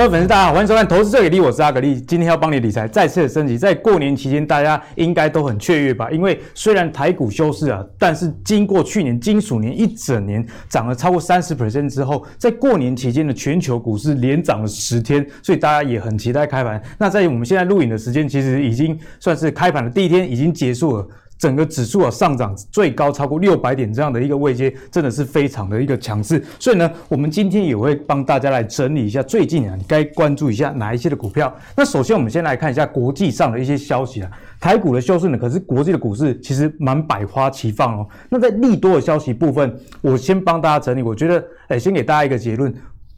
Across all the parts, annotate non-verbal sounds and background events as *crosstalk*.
各位粉丝，大家好，欢迎收看《投资最给力》，我是阿格力。今天要帮你理财再次升级，在过年期间，大家应该都很雀跃吧？因为虽然台股休市啊，但是经过去年金鼠年一整年涨了超过三十 percent 之后，在过年期间的全球股市连涨了十天，所以大家也很期待开盘。那在我们现在录影的时间，其实已经算是开盘的第一天已经结束了。整个指数啊上涨最高超过六百点这样的一个位阶，真的是非常的一个强势。所以呢，我们今天也会帮大家来整理一下最近啊，你该关注一下哪一些的股票。那首先我们先来看一下国际上的一些消息啊，台股的休市呢，可是国际的股市其实蛮百花齐放哦。那在利多的消息部分，我先帮大家整理，我觉得，哎，先给大家一个结论。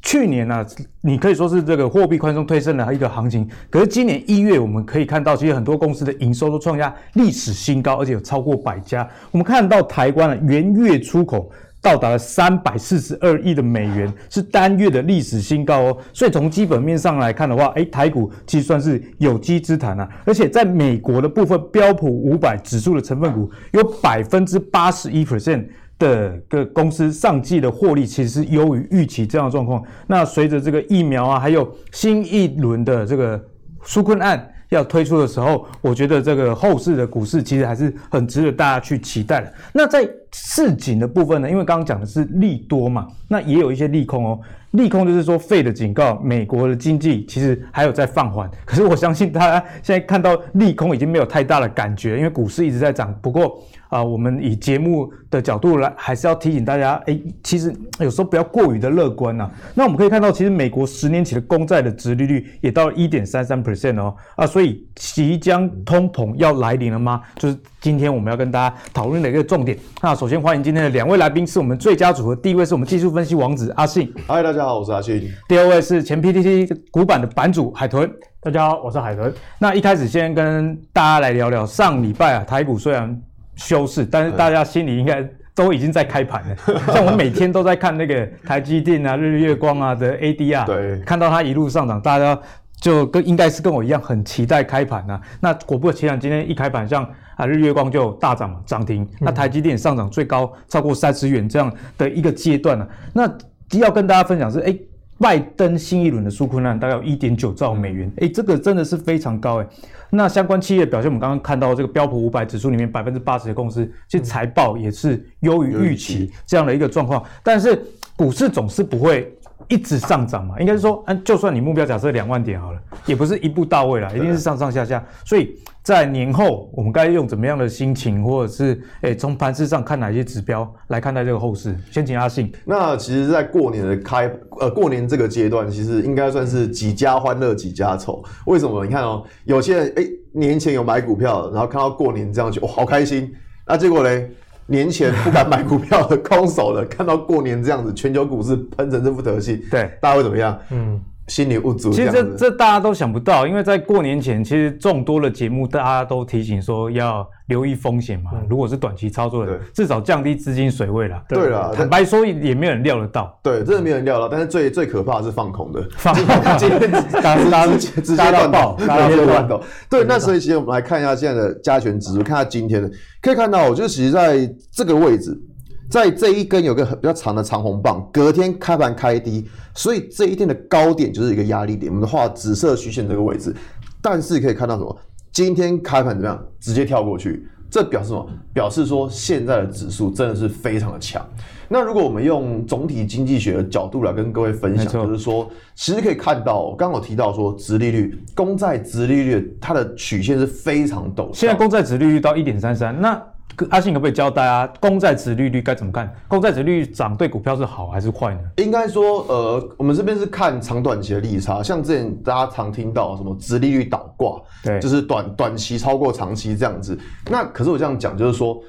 去年呢、啊，你可以说是这个货币宽松推升的一个行情。可是今年一月，我们可以看到，其实很多公司的营收都创下历史新高，而且有超过百家。我们看到台湾的元月出口到达了三百四十二亿的美元，是单月的历史新高哦。所以从基本面上来看的话，诶，台股其实算是有机之谈啊。而且在美国的部分，标普五百指数的成分股有百分之八十一 percent。的个公司上季的获利其实是优于预期这样的状况。那随着这个疫苗啊，还有新一轮的这个纾困案要推出的时候，我觉得这个后市的股市其实还是很值得大家去期待的。那在市井的部分呢，因为刚刚讲的是利多嘛，那也有一些利空哦。利空就是说，Fed 的警告，美国的经济其实还有在放缓。可是我相信大家现在看到利空已经没有太大的感觉，因为股市一直在涨。不过啊、呃，我们以节目的角度来，还是要提醒大家，哎，其实有时候不要过于的乐观呐、啊。那我们可以看到，其实美国十年期的公债的殖利率也到了一点三三 percent 哦啊，所以即将通膨要来临了吗？就是今天我们要跟大家讨论的一个重点。那首先欢迎今天的两位来宾，是我们最佳组合。第一位是我们技术分析王子阿信，嗨，大家好，我是阿信。第二位是前 PTT 古板的版主海豚，大家好，我是海豚。那一开始先跟大家来聊聊，上礼拜啊，台股虽然休市，但是大家心里应该都已经在开盘了。像我每天都在看那个台积电啊、日日月光啊的 *laughs* ADR，对，看到它一路上涨，大家就跟应该是跟我一样很期待开盘啊。那果不其然，今天一开盘，像啊日月光就大涨涨停，那台积电上涨最高超过三十元这样的一个阶段了、啊。那要跟大家分享是，哎，拜登新一轮的纾困案大概有一点九兆美元，哎，这个真的是非常高哎。那相关企业表现，我们刚刚看到这个标普五百指数里面百分之八十的公司，其实财报也是优于预期这样的一个状况。但是股市总是不会一直上涨嘛，应该是说，嗯，就算你目标假设两万点好了，也不是一步到位了，一定是上上下下。所以在年后，我们该用怎么样的心情，或者是诶，从盘势上看哪些指标来看待这个后市？先请阿信。那其实，在过年的开呃过年这个阶段，其实应该算是几家欢乐几家愁。为什么？你看哦，有些人诶年前有买股票，然后看到过年这样就哦好开心，那结果嘞？年前不敢买股票的 *laughs* 空手的，看到过年这样子，全球股市喷成这副德性，对，大家会怎么样？嗯。心里无足。其实这这大家都想不到，因为在过年前，其实众多的节目大家都提醒说要留意风险嘛。嗯、如果是短期操作的，至少降低资金水位啦。对啦，坦白说也没有人料得到。对，真的没有人料到。但是最最可怕的是放空的，放空，*laughs* 今天 *laughs* 直接断爆，直接断爆。对，那所以其实我们来看一下现在的加权指数，看下今天的，可以看到，我就其实在这个位置。在这一根有个很比较长的长红棒，隔天开盘开低，所以这一天的高点就是一个压力点。我们画紫色虚线这个位置，但是可以看到什么？今天开盘怎么样？直接跳过去，这表示什么？表示说现在的指数真的是非常的强。那如果我们用总体经济学的角度来跟各位分享，就是说，其实可以看到，刚刚有提到说，殖利率、公债殖利率它的曲线是非常陡。现在公债殖利率到一点三三，那。阿信可不可以教大家公债值利率该怎么看？公债值利率涨对股票是好还是坏呢？应该说，呃，我们这边是看长短期的利差。像之前大家常听到什么值利率倒挂，对，就是短短期超过长期这样子。那可是我这样讲，就是说，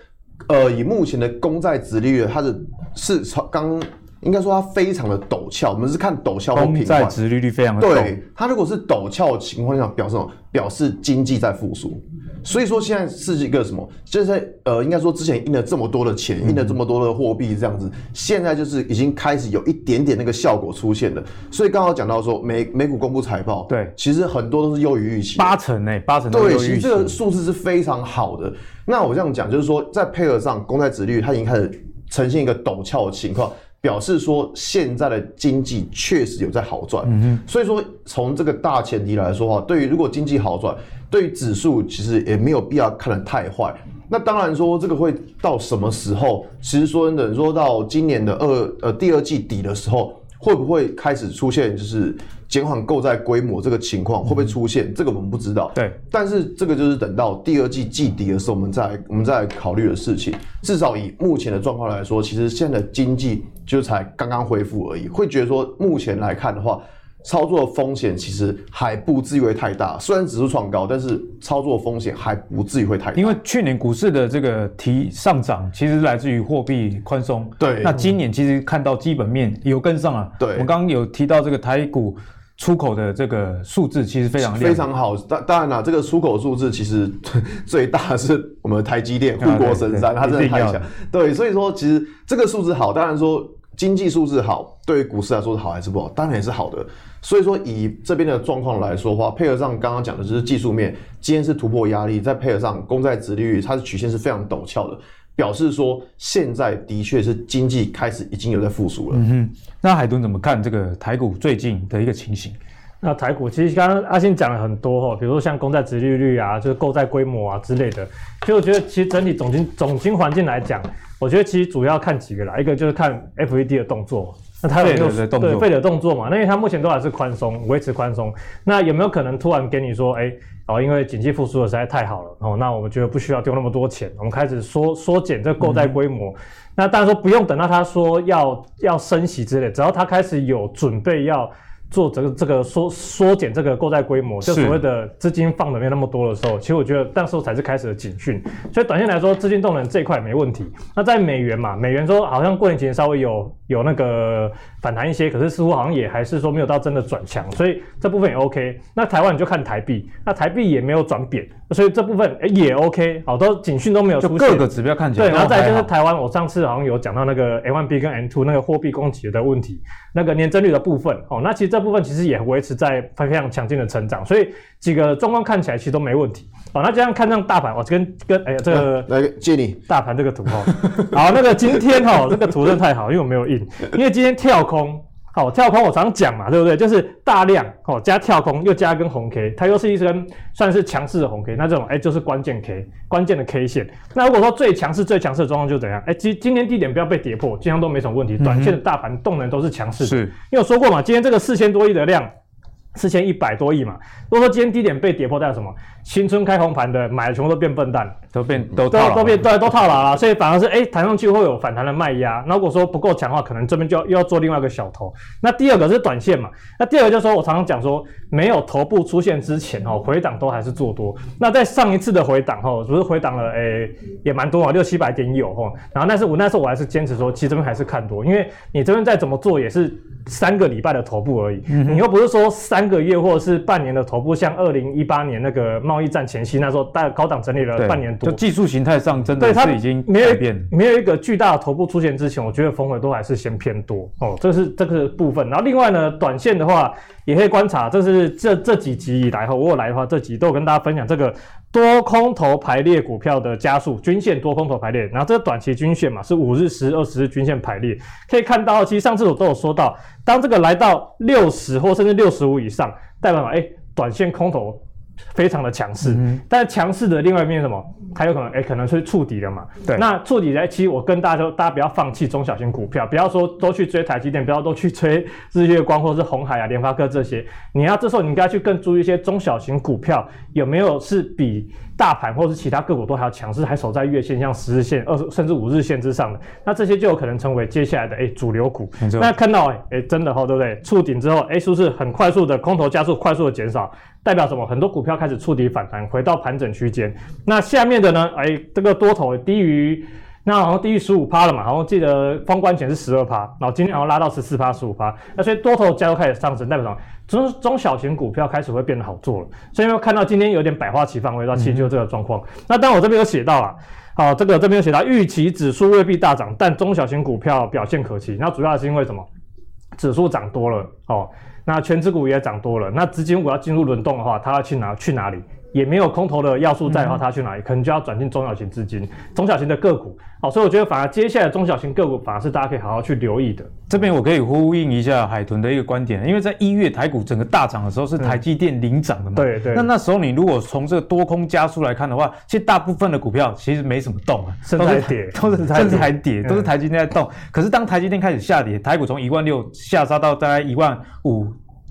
呃，以目前的公债值利率，它的是超刚应该说它非常的陡峭。我们是看陡峭或平缓。公债殖利率非常的对，它如果是陡峭的情况下，表示什么？表示经济在复苏。所以说现在是一个什么？就是在呃，应该说之前印了这么多的钱，印了这么多的货币，这样子，现在就是已经开始有一点点那个效果出现了。所以刚好讲到说美美股公布财报，对，其实很多都是优于预期，八成诶，八成都对，其实这个数字是非常好的。那我这样讲就是说，在配合上公债殖利率，它已经开始呈现一个陡峭的情况。表示说现在的经济确实有在好转。嗯哼，所以说从这个大前提来说的话，对于如果经济好转，对于指数其实也没有必要看得太坏。那当然说这个会到什么时候？其实说真的，说到今年的二呃第二季底的时候。会不会开始出现就是减缓购债规模这个情况？会不会出现？嗯、这个我们不知道。对，但是这个就是等到第二季季底的时候，我们再我们再考虑的事情。至少以目前的状况来说，其实现在的经济就才刚刚恢复而已。会觉得说，目前来看的话。操作的风险其实还不至于会太大，虽然指数创高，但是操作风险还不至于会太大。因为去年股市的这个提上涨，其实来自于货币宽松。对，那今年其实看到基本面有跟上了。对，我刚刚有提到这个台股出口的这个数字，其实非常非常好。当当然了，这个出口数字其实 *laughs* 最大是我们的台积电护国神山，它真的太强。对，所以说其实这个数字好，当然说经济数字好，对于股市来说是好还是不好？当然也是好的。所以说，以这边的状况来说的话，配合上刚刚讲的就是技术面，今天是突破压力，再配合上公债殖利率，它的曲线是非常陡峭的，表示说现在的确是经济开始已经有在复苏了。嗯哼，那海豚怎么看这个台股最近的一个情形？那台股其实刚刚阿信讲了很多哈，比如说像公债殖利率啊，就是购债规模啊之类的，其实我觉得其实整体总经总经环境来讲，我觉得其实主要看几个啦，一个就是看 FED 的动作。那它有没有对费的动作嘛？那因为它目前都还是宽松，维持宽松。那有没有可能突然给你说，哎、欸，哦，因为经济复苏的实在太好了，哦，那我们觉得不需要丢那么多钱，我们开始缩缩减这个购债规模。嗯、那当然说不用等到他说要要升息之类，只要他开始有准备要。做这个这个缩缩减这个购债规模，就所谓的资金放的没那么多的时候，其实我觉得那时候才是开始的警讯。所以短线来说，资金动能这一块没问题。那在美元嘛，美元说好像过年前稍微有有那个反弹一些，可是似乎好像也还是说没有到真的转强，所以这部分也 OK。那台湾你就看台币，那台币也没有转贬，所以这部分也 OK，好多警讯都没有出现。就各个指标看起来对，然后再就是台湾，我上次好像有讲到那个 M1B 跟 M2 那个货币供给的问题，那个年增率的部分哦，那其实这部分其实也维持在非常强劲的成长，所以几个状况看起来其实都没问题。好，那这样看这样大盘，我跟跟哎呀这个来借你大盘这个图哈，*laughs* 好，那个今天哈 *laughs* 这个图真的太好，因为我没有印，因为今天跳空。好，跳空我常讲嘛，对不对？就是大量哦加跳空，又加一根红 K，它又是一根算是强势的红 K，那这种哎就是关键 K，关键的 K 线。那如果说最强势、最强势的状况就怎样？哎，今今天低点不要被跌破，基本上都没什么问题。短线的大盘动能都是强势的，是因为我说过嘛，今天这个四千多亿的量。四千一百多亿嘛，如果说今天低点被跌破，代表什么？新春开红盘的买的全部都变笨蛋，都变都套都，都变对都套牢了，所以反而是哎弹上去会有反弹的卖压。那如果说不够强的话，可能这边就要又要做另外一个小头。那第二个是短线嘛，那第二个就是说我常常讲说，没有头部出现之前哦，回档都还是做多。那在上一次的回档哦，不是回档了哎也蛮多啊，六七百点有哦。然后但是我那时候我还是坚持说，其实这边还是看多，因为你这边再怎么做也是三个礼拜的头部而已，嗯、你又不是说三。三个月或者是半年的头部，像二零一八年那个贸易战前夕，那时候大高档整理了半年多，就技术形态上真的是已经没有变。没有一个巨大的头部出现之前，我觉得逢回都还是先偏多。哦，这是这个部分。然后另外呢，短线的话也可以观察，这是这这几集以来哈，我有来的话，这集都有跟大家分享这个多空头排列股票的加速均线多空头排列，然后这个短期均线嘛是五日、十、二十日均线排列，可以看到，其实上次我都有说到。当这个来到六十或甚至六十五以上，代表嘛，哎，短线空头非常的强势。嗯、但是强势的另外一面是什么？它有可能哎，可能是触底了嘛。对。那触底在，其实我跟大家说，大家不要放弃中小型股票，不要说都去追台积电，不要都去追日月光或是红海啊、联发科这些。你要这时候你应该去更注意一些中小型股票有没有是比。大盘或是其他个股都还要强势，还守在月线、像十日线、二十甚至五日线之上的，那这些就有可能成为接下来的诶、欸、主流股。那看到诶、欸、真的哈，对不对？触顶之后，诶、欸、是不是很快速的空头加速，快速的减少，代表什么？很多股票开始触底反弹，回到盘整区间。那下面的呢？诶、欸、这个多头低于。那好像低于十五趴了嘛，好像记得封关前是十二趴，然后今天好像拉到十四趴、十五趴，那所以多头加入开始上升，代表什么？中中小型股票开始会变得好做了。所以有看到今天有点百花齐放，回到其实就这个状况。嗯、那当然我这边有写到了，好，这个这边有写到预期指数未必大涨，但中小型股票表现可期。那主要是因为什么？指数涨多了哦，那全指股也涨多了，那资金如果要进入轮动的话，它要去哪去哪里？也没有空头的要素在的话，它去哪里？可能就要转进中小型资金、中小型的个股。好，所以我觉得反而接下来中小型个股反而是大家可以好好去留意的。这边我可以呼应一下海豚的一个观点，因为在一月台股整个大涨的时候是台积电领涨的嘛。对对。那那时候你如果从这个多空加速来看的话，其实大部分的股票其实没什么动啊，甚至还跌，都是甚至还跌，都是台积电在动。可是当台积电开始下跌，台股从一万六下杀到大概一万五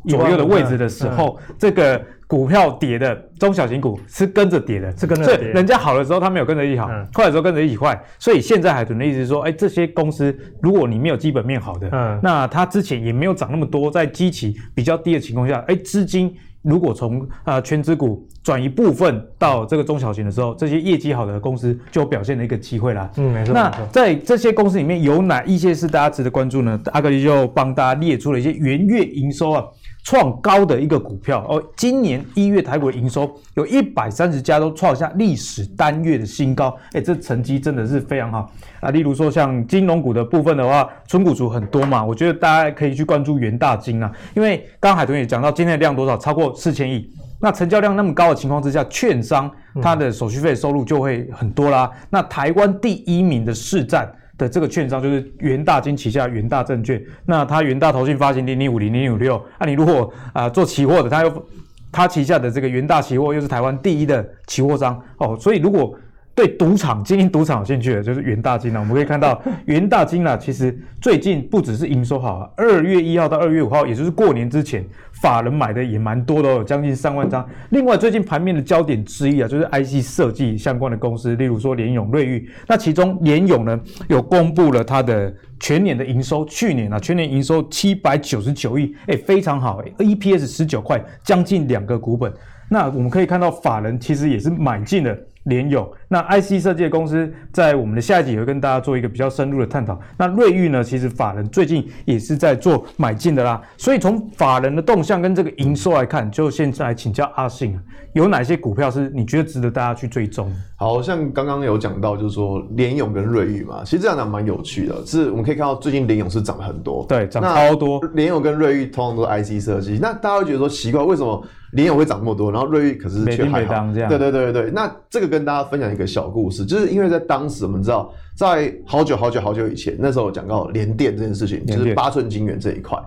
左右的位置的时候，这个。股票跌的中小型股是跟着跌的，是跟着跌。所以人家好的时候，他没有跟着一起好；坏、嗯、的时候跟着一起坏。所以现在海豚的意思是说，哎、欸，这些公司如果你没有基本面好的，嗯，那它之前也没有涨那么多，在基期比较低的情况下，哎、欸，资金如果从啊、呃、全资股转一部分到这个中小型的时候，这些业绩好的公司就有表现的一个机会啦。嗯，没错。那在这些公司里面有哪一些是大家值得关注呢？阿格力就帮大家列出了一些元月营收啊。创高的一个股票哦，今年一月台股的营收有一百三十家都创下历史单月的新高，哎，这成绩真的是非常好啊。例如说像金融股的部分的话，存股族很多嘛，我觉得大家可以去关注元大金啊，因为刚刚海豚也讲到今天的量多少，超过四千亿，那成交量那么高的情况之下，券商它的手续费收入就会很多啦。那台湾第一名的市占。的这个券商就是元大金旗下元大证券，那它元大投信发行零零五零零五六，那你如果啊、做期货的，它又它旗下的这个元大期货又是台湾第一的期货商哦，所以如果。对赌场经营赌场有兴趣的，就是元大金了。我们可以看到，*laughs* 元大金啊，其实最近不只是营收好啊，二月一号到二月五号，也就是过年之前，法人买的也蛮多的，有将近三万张。另外，最近盘面的焦点之一啊，就是 IC 设计相关的公司，例如说联咏、瑞昱。那其中联咏呢，有公布了它的全年的营收，去年啊，全年营收七百九十九亿，哎，非常好，哎，EPS 十九块，将近两个股本。那我们可以看到，法人其实也是买进了。联咏，那 IC 设计的公司在我们的下一集也会跟大家做一个比较深入的探讨。那瑞昱呢，其实法人最近也是在做买进的啦。所以从法人的动向跟这个营收来看，就现在请教阿信，有哪些股票是你觉得值得大家去追踪？好像刚刚有讲到，就是说联咏跟瑞昱嘛，其实这样讲蛮有趣的。是我们可以看到最近联咏是涨很多，对，涨超多。联咏跟瑞昱通常都是 IC 设计，那大家会觉得说奇怪，为什么？联咏会涨那么多，然后瑞昱可是却还好。对对对对，那这个跟大家分享一个小故事，就是因为在当时我们知道，在好久好久好久以前，那时候讲到联电这件事情，就是八寸晶圆这一块。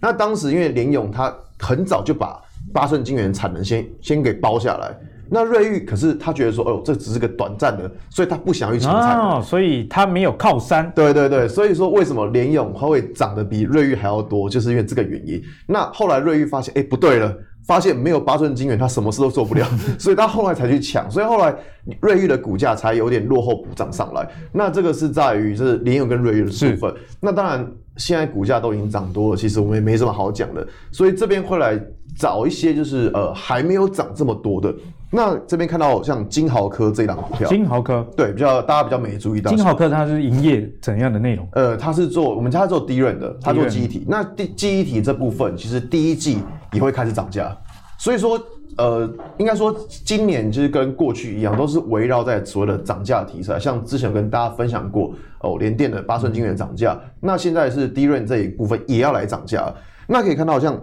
那当时因为联咏它很早就把八寸晶圆产能先先给包下来，那瑞玉可是他觉得说，哦，这只是个短暂的，所以他不想去抢哦，所以他没有靠山。对对对，所以说为什么联咏它会涨得比瑞玉还要多，就是因为这个原因。那后来瑞玉发现，哎，不对了。发现没有八寸金元，他什么事都做不了，*laughs* 所以他后来才去抢，所以后来瑞玉的股价才有点落后补涨上来。那这个是在于就是联永跟瑞玉的部分。那当然现在股价都已经涨多了，其实我们也没什么好讲的。所以这边会来找一些就是呃还没有涨这么多的。那这边看到像金豪科这档股票，金豪科对比较大家比较没注意到。金豪科它是营业怎样的内容？呃，它是做我们家是做 DRAM 的，它做记忆体。那第记忆体这部分其实第一季也会开始涨价，所以说呃，应该说今年就是跟过去一样，都是围绕在所谓的涨价题材。像之前跟大家分享过哦，联电的八寸晶圆涨价，那现在是 DRAM 这一部分也要来涨价。那可以看到像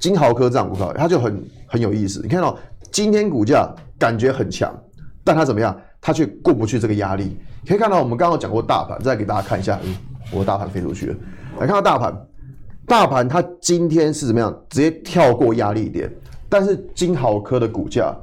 金豪科这档股票，它就很很有意思。你看到。今天股价感觉很强，但它怎么样？它却过不去这个压力。可以看到，我们刚刚讲过大盘，再给大家看一下，嗯，我的大盘飞出去了。来看到大盘，大盘它今天是怎么样？直接跳过压力点，但是金豪科的股价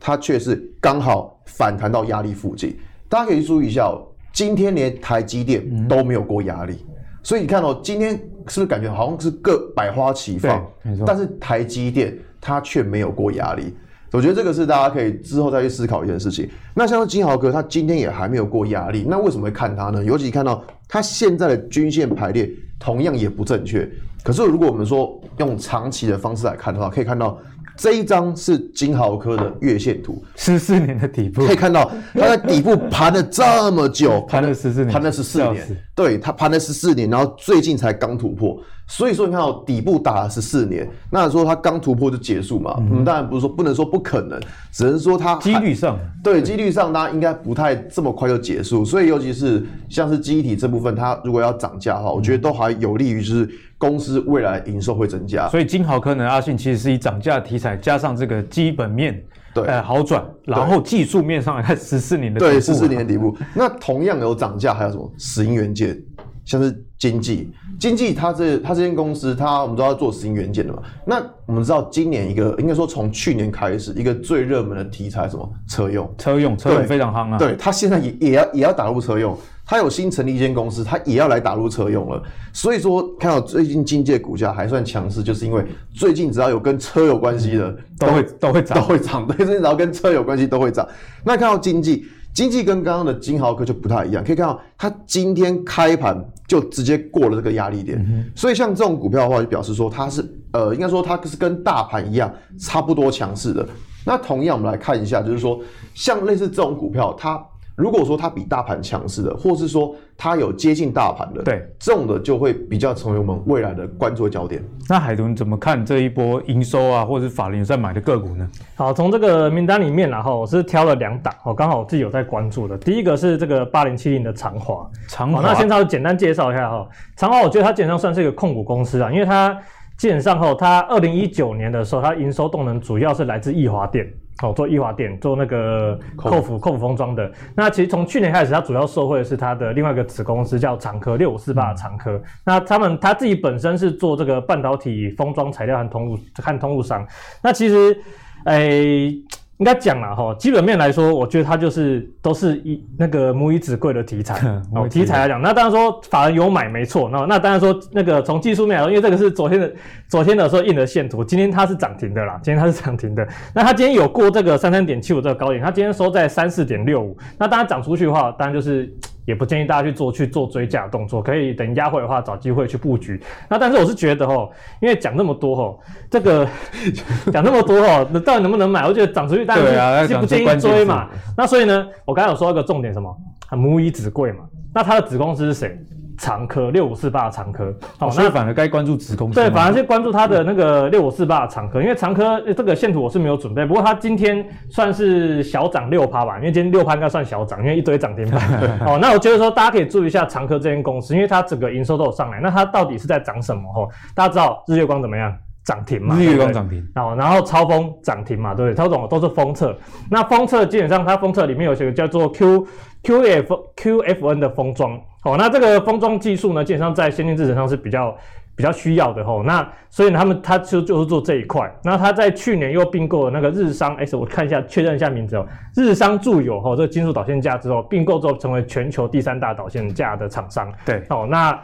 它却是刚好反弹到压力附近。大家可以注意一下哦，今天连台积电都没有过压力，嗯，所以你看哦，今天是不是感觉好像是各百花齐放？但是台积电它却没有过压力。我觉得这个是大家可以之后再去思考一件事情。那像金豪哥，他今天也还没有过压力，那为什么会看他呢？尤其看到他现在的均线排列同样也不正确。可是如果我们说用长期的方式来看的话，可以看到这一张是金豪科的月线图，十四年的底部，可以看到它在底部盘了这么久，*laughs* 盘了十四年，盘了十四年，对，它盘了十四年，然后最近才刚突破。所以说，你看到底部打了十四年，那说它刚突破就结束嘛？我们、嗯、当然不是说不能说不可能，只能说它几率上对几率上，大家应该不太这么快就结束。所以，尤其是像是记忆体这部分，它如果要涨价的话，我觉得都还有利于就是公司未来营收会增加。所以，金豪科呢，阿信其实是以涨价题材加上这个基本面对。呃好转，然后技术面上来看十四年的对十四年的底部，那同样有涨价，还有什么？石英元件，像是经济，经济它这它这间公司，它我们知道要做石英元件的嘛，那我们知道今年一个应该说从去年开始一个最热门的题材什么车用，车用车用非常夯啊，对，它现在也也要也要打入车用。它有新成立一间公司，它也要来打入车用了。所以说，看到最近经济股价还算强势，就是因为最近只要有跟车有关系的，嗯、都会都会涨，都会涨。对，最近只要跟车有关系都会涨。那看到经济，经济跟刚刚的金豪科就不太一样，可以看到它今天开盘就直接过了这个压力点。嗯、所以像这种股票的话，就表示说它是呃，应该说它是跟大盘一样差不多强势的。那同样我们来看一下，就是说像类似这种股票，它。如果说它比大盘强势的，或是说它有接近大盘的，对，这种的就会比较成为我们未来的关注焦点。那海豚怎么看这一波营收啊，或者是法人在买的个股呢？好，从这个名单里面，然后我是挑了两档，哦，刚好我自己有在关注的。第一个是这个八零七零的长华，长华，那先稍微简单介绍一下哈。长华，我觉得它基本上算是一个控股公司啊，因为它基本上后，它二零一九年的时候，它营收动能主要是来自易华电。哦，做易华电，做那个扣服扣服封装的。那其实从去年开始，它主要受惠的是它的另外一个子公司叫长科六五四八的长科。那他们他自己本身是做这个半导体封装材料和通路和通路商。那其实，哎、欸。应该讲了哈，基本面来说，我觉得它就是都是一那个母以子贵的题材 *laughs* 哦。题材来讲，那当然说法人有买没错，那那当然说那个从技术面来说，因为这个是昨天的昨天的时候印的线图，今天它是涨停的啦，今天它是涨停的。那它今天有过这个三三点七五这个高点，它今天收在三四点六五。那当然涨出去的话，当然就是。也不建议大家去做去做追加动作，可以等压回的话找机会去布局。那但是我是觉得哦，因为讲那么多哦，这个 *laughs* 讲那么多哦，那到底能不能买？我觉得涨出去大家是不建议追嘛。那所以呢，我刚才有说一个重点，什么？母以子贵嘛。那它的子公司是谁？长科六五四八的长科，好、哦，那反而该关注子公司。对，反而是关注它的那个六五四八的长科，因为长科这个线图我是没有准备，不过它今天算是小涨六趴吧，因为今天六趴应该算小涨，因为一堆涨停板。*laughs* 哦，那我觉得说大家可以注意一下长科这间公司，因为它整个营收都有上来，那它到底是在涨什么？哦，大家知道日月光怎么样？涨停嘛？日月光涨停。哦，然后超风涨停嘛？对不对？超总都是封测，那封测基本上它封测里面有些个叫做 Q Q F Q F N 的封装。哦，那这个封装技术呢，基本上在先进制程上是比较比较需要的吼。那所以呢，他们他就就是做这一块。那他在去年又并购了那个日商，哎，我看一下，确认一下名字哦。日商住友吼，这个金属导线架之后并购之后，成为全球第三大导线架的厂商。对，哦，那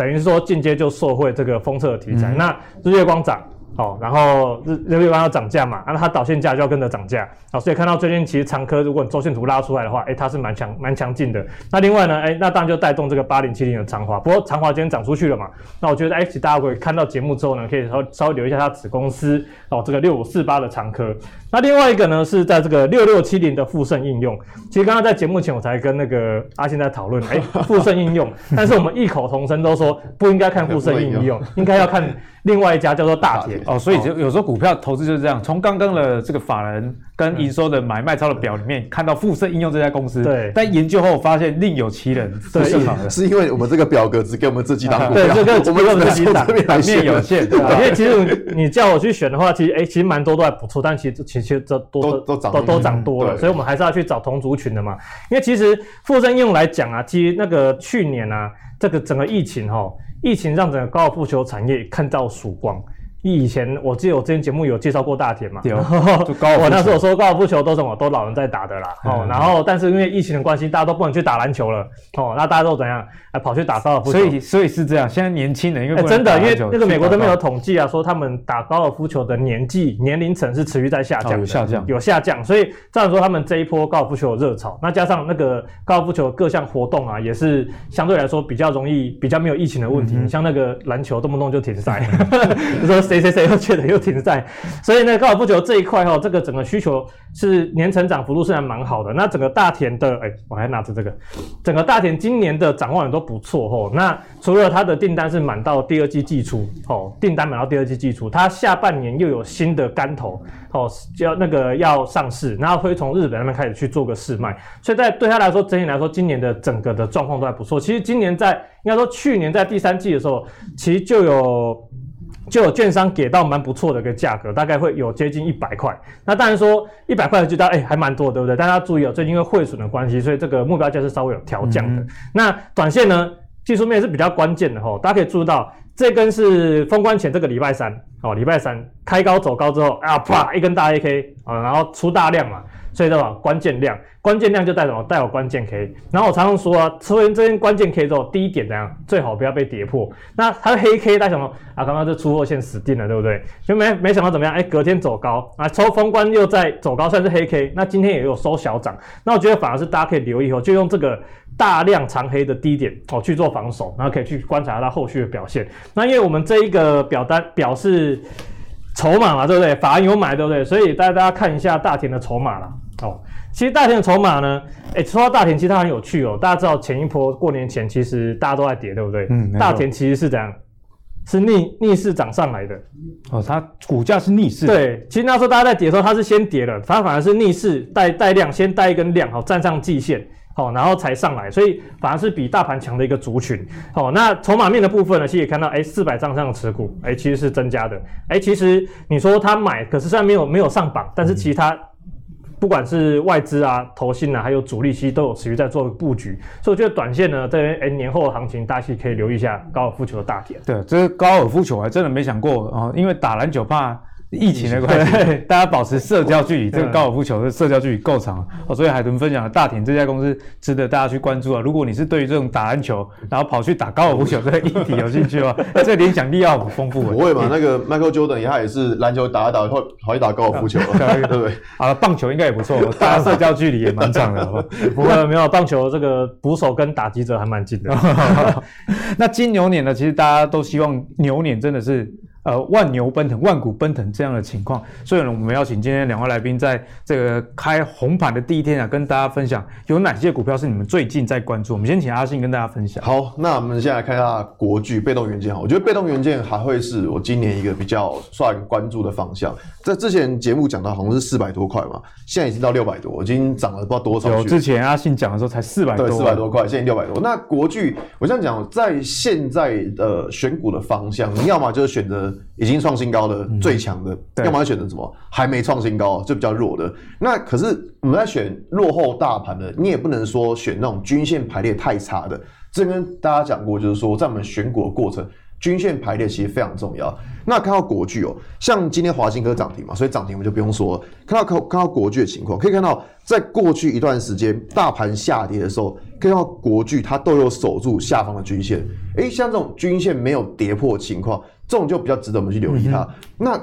等于是说间接就受惠这个封测的题材。嗯、那日月光涨。哦，然后日日月光要涨价嘛，那它导线价就要跟着涨价，哦，所以看到最近其实长科，如果你周线图拉出来的话，诶，它是蛮强蛮强劲的。那另外呢，诶，那当然就带动这个八零七零的长华，不过长华今天涨出去了嘛，那我觉得，诶，其实大家可以看到节目之后呢，可以稍稍微留意一下它子公司哦，这个六五四八的长科。那另外一个呢，是在这个六六七零的富盛应用，其实刚刚在节目前我才跟那个阿信在讨论，诶，富盛应用，*laughs* 但是我们异口同声都说不应该看富盛应用，*laughs* 应该要看。另外一家叫做大田哦，所以就有时候股票投资就是这样，从刚刚的这个法人跟营收的买卖超的表里面看到富盛应用这家公司，对，但研究后发现另有其人，对，是因为我们这个表格只给我们这几档股票，*laughs* 对，这个只 *laughs* 给我们自己档，版面有限，对，因为其实 *laughs* 你叫我去选的话，其实哎，其实蛮多都还不错，但其实其实这多都都涨都都涨多了，所以我们还是要去找同族群的嘛，因为其实富盛应用来讲啊，其实那个去年啊，这个整个疫情哈，疫情让整个高尔夫球产业看到曙光。以前我记得我之前节目有介绍过大田嘛，有，我那时候说高尔夫球都什么都老人在打的啦，哦，然后但是因为疫情的关系，大家都不能去打篮球了，哦，那大家都怎样？还跑去打高尔夫球？所以所以是这样，现在年轻人因为、欸、真的，因为那个美国都没有统计啊，说他们打高尔夫球的年纪年龄层是持续在下降，有下降，有下降，所以这样说他们这一波高尔夫球的热潮，那加上那个高尔夫球各项活动啊，也是相对来说比较容易，比较没有疫情的问题。像那个篮球动不动就停赛，就 *laughs* 说谁谁谁 *laughs* 又确诊。又停赛，所以呢，高尔夫球这一块哈，这个整个需求是年成长幅度虽然蛮好的。那整个大田的，哎、我还拿着这个，整个大田今年的展望也都不错哈。那除了它的订单是满到第二季季初，哦，订单满到第二季季初，它下半年又有新的干头，哦，要那个要上市，然后会从日本那边开始去做个试卖，所以在对他来说，整体来说，今年的整个的状况都还不错。其实今年在应该说去年在第三季的时候，其实就有。就有券商给到蛮不错的一个价格，大概会有接近一百块。那当然说一百块就大家哎还蛮多，对不对？大家注意哦，最近因为汇损的关系，所以这个目标价是稍微有调降的。嗯、那短线呢，技术面是比较关键的哈，大家可以注意到这根是封关前这个礼拜三哦，礼拜三开高走高之后啊，啪一根大 A K 啊，然后出大量嘛。所以对吧？关键量，关键量就带什么？带有关键 K。然后我常常说啊，出现这些关键 K 之后，第一点怎样？最好不要被跌破。那它黑 K 带什么？啊，刚刚这出货线死定了，对不对？就没没想到怎么样？哎，隔天走高啊，抽封关又在走高，算是黑 K。那今天也有收小涨。那我觉得反而是大家可以留意哦，就用这个大量长黑的低点哦去做防守，然后可以去观察它后续的表现。那因为我们这一个表单表示。筹码嘛，对不对？法人有买，对不对？所以大家大家看一下大田的筹码啦。哦，其实大田的筹码呢，诶，说到大田，其实它很有趣哦。大家知道前一波过年前，其实大家都在跌，对不对？嗯。大田其实是怎样？是逆逆势涨上来的。哦，它股价是逆势。对，其实那时候大家在跌的时候，它是先跌了，它反而是逆势带带量，先带一根量，好站上季线。哦，然后才上来，所以反而是比大盘强的一个族群。哦，那筹码面的部分呢，其实也看到，哎，四百张上的持股，哎，其实是增加的。哎，其实你说他买，可是虽然没有没有上榜，但是其他不管是外资啊、投信啊，还有主力，其实都有持续在做布局。所以我觉得短线呢，在哎年后的行情，大家可以留意一下高尔夫球的大跌。对，这个高尔夫球还真的没想过啊，哦，因为打篮球怕。疫情的关系，大家保持社交距离。这个高尔夫球的社交距离够长哦，所以海豚分享的大田这家公司值得大家去关注啊。如果你是对于这种打篮球，然后跑去打高尔夫球这个议题有兴趣的话，*laughs* 这个联想力要很丰富。不会嘛？那个 Michael Jordan 他也是篮球打一打，后跑去打高尔夫球，*laughs* 对不对？好了，棒球应该也不错，*laughs* 大家社交距离也蛮长的，好不好？不会，没有棒球这个捕手跟打击者还蛮近的。那金牛年呢？其实大家都希望牛年真的是。呃，万牛奔腾，万股奔腾这样的情况，所以呢，我们要请今天两位来宾，在这个开红盘的第一天啊，跟大家分享有哪些股票是你们最近在关注。我们先请阿信跟大家分享。好，那我们现在来看一下国巨被动元件。哈，我觉得被动元件还会是我今年一个比较算关注的方向。在之前节目讲到好像是四百多块嘛，现在已经到六百多，已经涨了不知道多少。有之前阿信讲的时候才四百多，对，四百多块，现在六百多。那国巨，我这样讲，在现在的选股的方向，你要么就是选择已经创新。高的最强的，嗯、要么要选择什么还没创新高就比较弱的。那可是我们在选落后大盘的，你也不能说选那种均线排列太差的。这跟大家讲过，就是说在我们选股的过程，均线排列其实非常重要。那看到国巨哦，像今天华新科涨停嘛，所以涨停我们就不用说了。看到看看到国巨的情况，可以看到在过去一段时间大盘下跌的时候，可以看到国巨它都有守住下方的均线。诶，像这种均线没有跌破的情况。这种就比较值得我们去留意它。那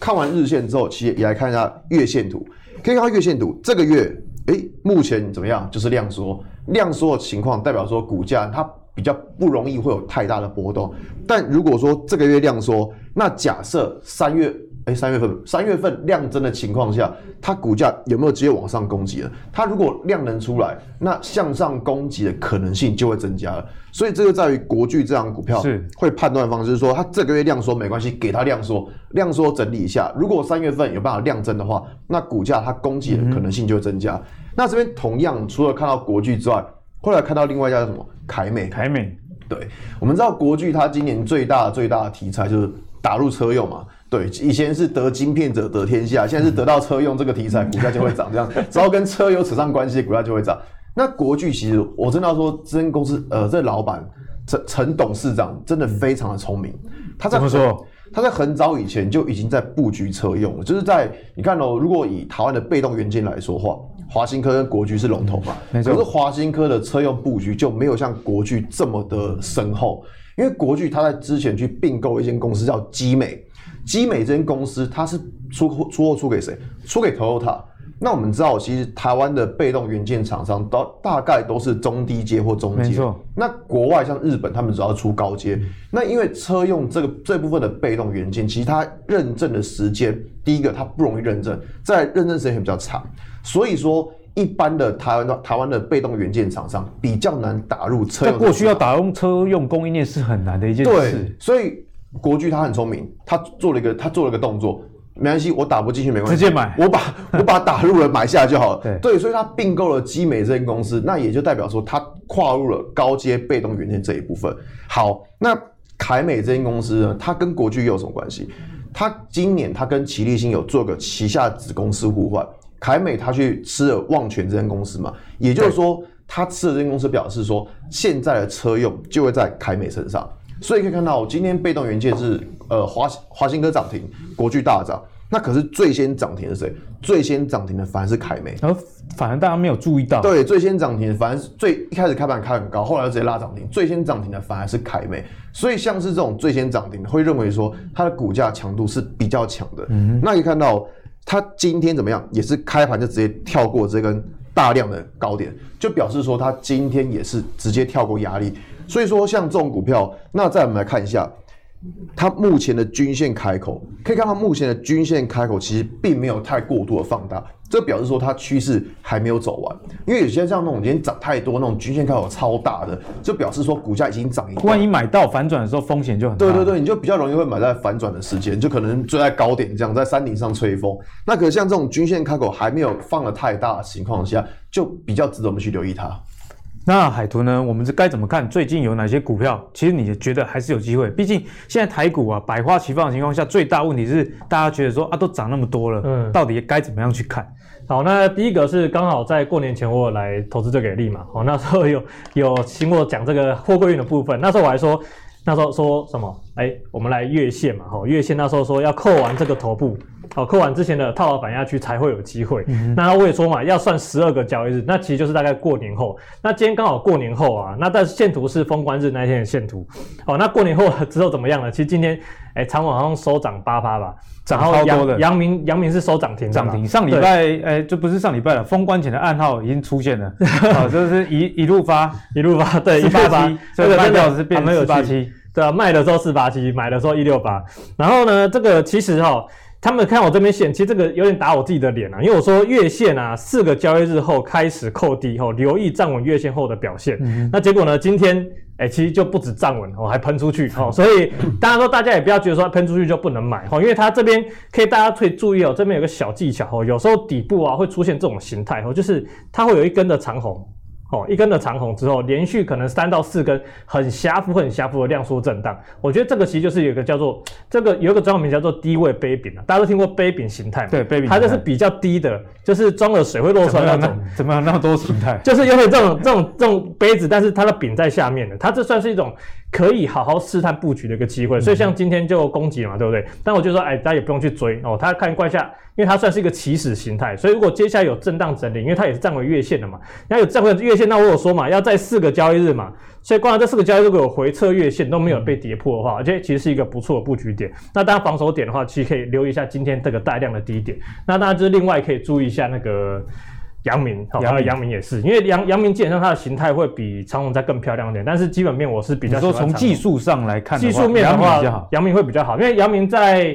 看完日线之后，其实也来看一下月线图。可以看到月线图，这个月，诶，目前怎么样？就是量缩，量缩的情况代表说股价它比较不容易会有太大的波动。但如果说这个月量缩，那假设三月。哎，三月份，三月份量增的情况下，它股价有没有直接往上攻击了？它如果量能出来，那向上攻击的可能性就会增加了。所以这个在于国巨这样股票是会判断方式是说，它这个月量缩没关系，给它量缩，量缩整理一下。如果三月份有办法量增的话，那股价它攻击的可能性就会增加。嗯、那这边同样除了看到国巨之外，后来看到另外一家叫什么？凯美。凯美，对，我们知道国巨它今年最大最大的题材就是打入车用嘛。对，以前是得晶片者得天下，现在是得到车用这个题材，股价就会涨。这样，*laughs* 只要跟车有扯上关系，股价就会涨。那国巨其实我真的要说，这间公司呃，这老板陈陈董事长真的非常的聪明。他在怎么说？他在很早以前就已经在布局车用了，就是在你看哦，如果以台湾的被动元件来说话，华新科跟国巨是龙头嘛，可是华新科的车用布局就没有像国巨这么的深厚，因为国巨他在之前去并购一间公司叫基美。基美这间公司，它是出货出货出给谁？出给 Toyota。那我们知道，其实台湾的被动元件厂商都大概都是中低阶或中阶。没错。那国外像日本，他们主要出高阶。那因为车用这个这部分的被动元件，其实它认证的时间，第一个它不容易认证，在认证时间也比较长。所以说，一般的台湾的台湾的被动元件厂商比较难打入车用。在过去要打入车用供应链是很难的一件事。对，所以。国巨他很聪明，他做了一个他做了一个动作，没关系，我打不进去没关系，直接买，我把我把打入了买下来就好了。*laughs* 对对，所以他并购了基美这间公司，那也就代表说他跨入了高阶被动元件这一部分。好，那凯美这间公司呢，它跟国巨有什么关系？它今年它跟奇力新有做个旗下子公司互换，凯美它去吃了旺泉这间公司嘛，也就是说，他吃了这间公司，表示说现在的车用就会在凯美身上。所以可以看到，今天被动元件是呃华华新科涨停，国巨大涨。那可是最先涨停的是谁？最先涨停的反而是凯美，而反而大家没有注意到。对，最先涨停的反而是最一开始开盘开很高，后来直接拉涨停。最先涨停的反而是凯美，所以像是这种最先涨停的，会认为说它的股价强度是比较强的。嗯，那可以看到它今天怎么样？也是开盘就直接跳过这根大量的高点，就表示说它今天也是直接跳过压力。所以说像这种股票，那再我们来看一下。它目前的均线开口，可以看到目前的均线开口其实并没有太过度的放大，这表示说它趋势还没有走完。因为有些像那种今天涨太多那种均线开口超大的，就表示说股价已经涨。万一买到反转的时候，风险就很大。对对对，你就比较容易会买在反转的时间，就可能追在高点这样，在山顶上吹风。那可是像这种均线开口还没有放得太大的情况下，就比较值得我们去留意它。那海豚呢？我们是该怎么看？最近有哪些股票？其实你觉得还是有机会。毕竟现在台股啊，百花齐放的情况下，最大问题是大家觉得说啊，都涨那么多了，嗯，到底该怎么样去看？好，那第一个是刚好在过年前我有来投资最给力嘛，哦，那时候有有听我讲这个货柜运的部分，那时候我还说，那时候说什么？哎，我们来月线嘛，哦，月线那时候说要扣完这个头部。好，扣完之前的套牢反压区才会有机会。嗯、那我也说嘛，要算十二个交易日，那其实就是大概过年后。那今天刚好过年后啊，那但是线图是封关日那一天的线图。好，那过年后之后怎么样呢？其实今天，哎，长网好像收涨八趴吧，涨超多的。阳明阳明是收涨停，涨停。上礼拜，哎，就不是上礼拜了，封关前的暗号已经出现了。*laughs* 好，就是一一路发 *laughs* 一路发，对，一八八，这个卖掉是变四八七，对啊，卖的时候四八七，买的时候一六八。然后呢，这个其实哈。他们看我这边线，其实这个有点打我自己的脸啊，因为我说月线啊，四个交易日后开始扣低后，留意站稳月线后的表现。嗯、那结果呢，今天哎、欸，其实就不止站稳哦，还喷出去哦，所以当然说大家也不要觉得说喷出去就不能买哦，因为它这边可以大家可以注意哦，这边有个小技巧哦，有时候底部啊会出现这种形态哦，就是它会有一根的长红。哦，一根的长红之后，连续可能三到四根很狭幅、很狭幅的量缩震荡。我觉得这个其实就是有一个叫做这个有一个专有名叫做低位杯柄啊，大家都听过杯柄形态嘛？对，杯柄，它就是比较低的，就是装了水会漏出来那种。怎么样那么多形态？就是因为这种这种这种杯子，但是它的柄在下面的，它这算是一种。可以好好试探布局的一个机会，所以像今天就攻击了嘛，对不对？但我就说，哎，大家也不用去追哦。他看怪下，因为它算是一个起始形态，所以如果接下来有震荡整理，因为它也是站回月线的嘛，然后有站回月线，那我有说嘛，要在四个交易日嘛，所以光这四个交易日如果有回撤月线都没有被跌破的话，而且其实是一个不错的布局点。那当然防守点的话，其实可以留意一下今天这个带量的低点。那当然就是另外可以注意一下那个。阳明，好，还有阳明也是，因为阳阳明基本上它的形态会比长虹再更漂亮一点，但是基本面我是比较说从技术上来看，技术面的话，阳明会比较好，因为阳明在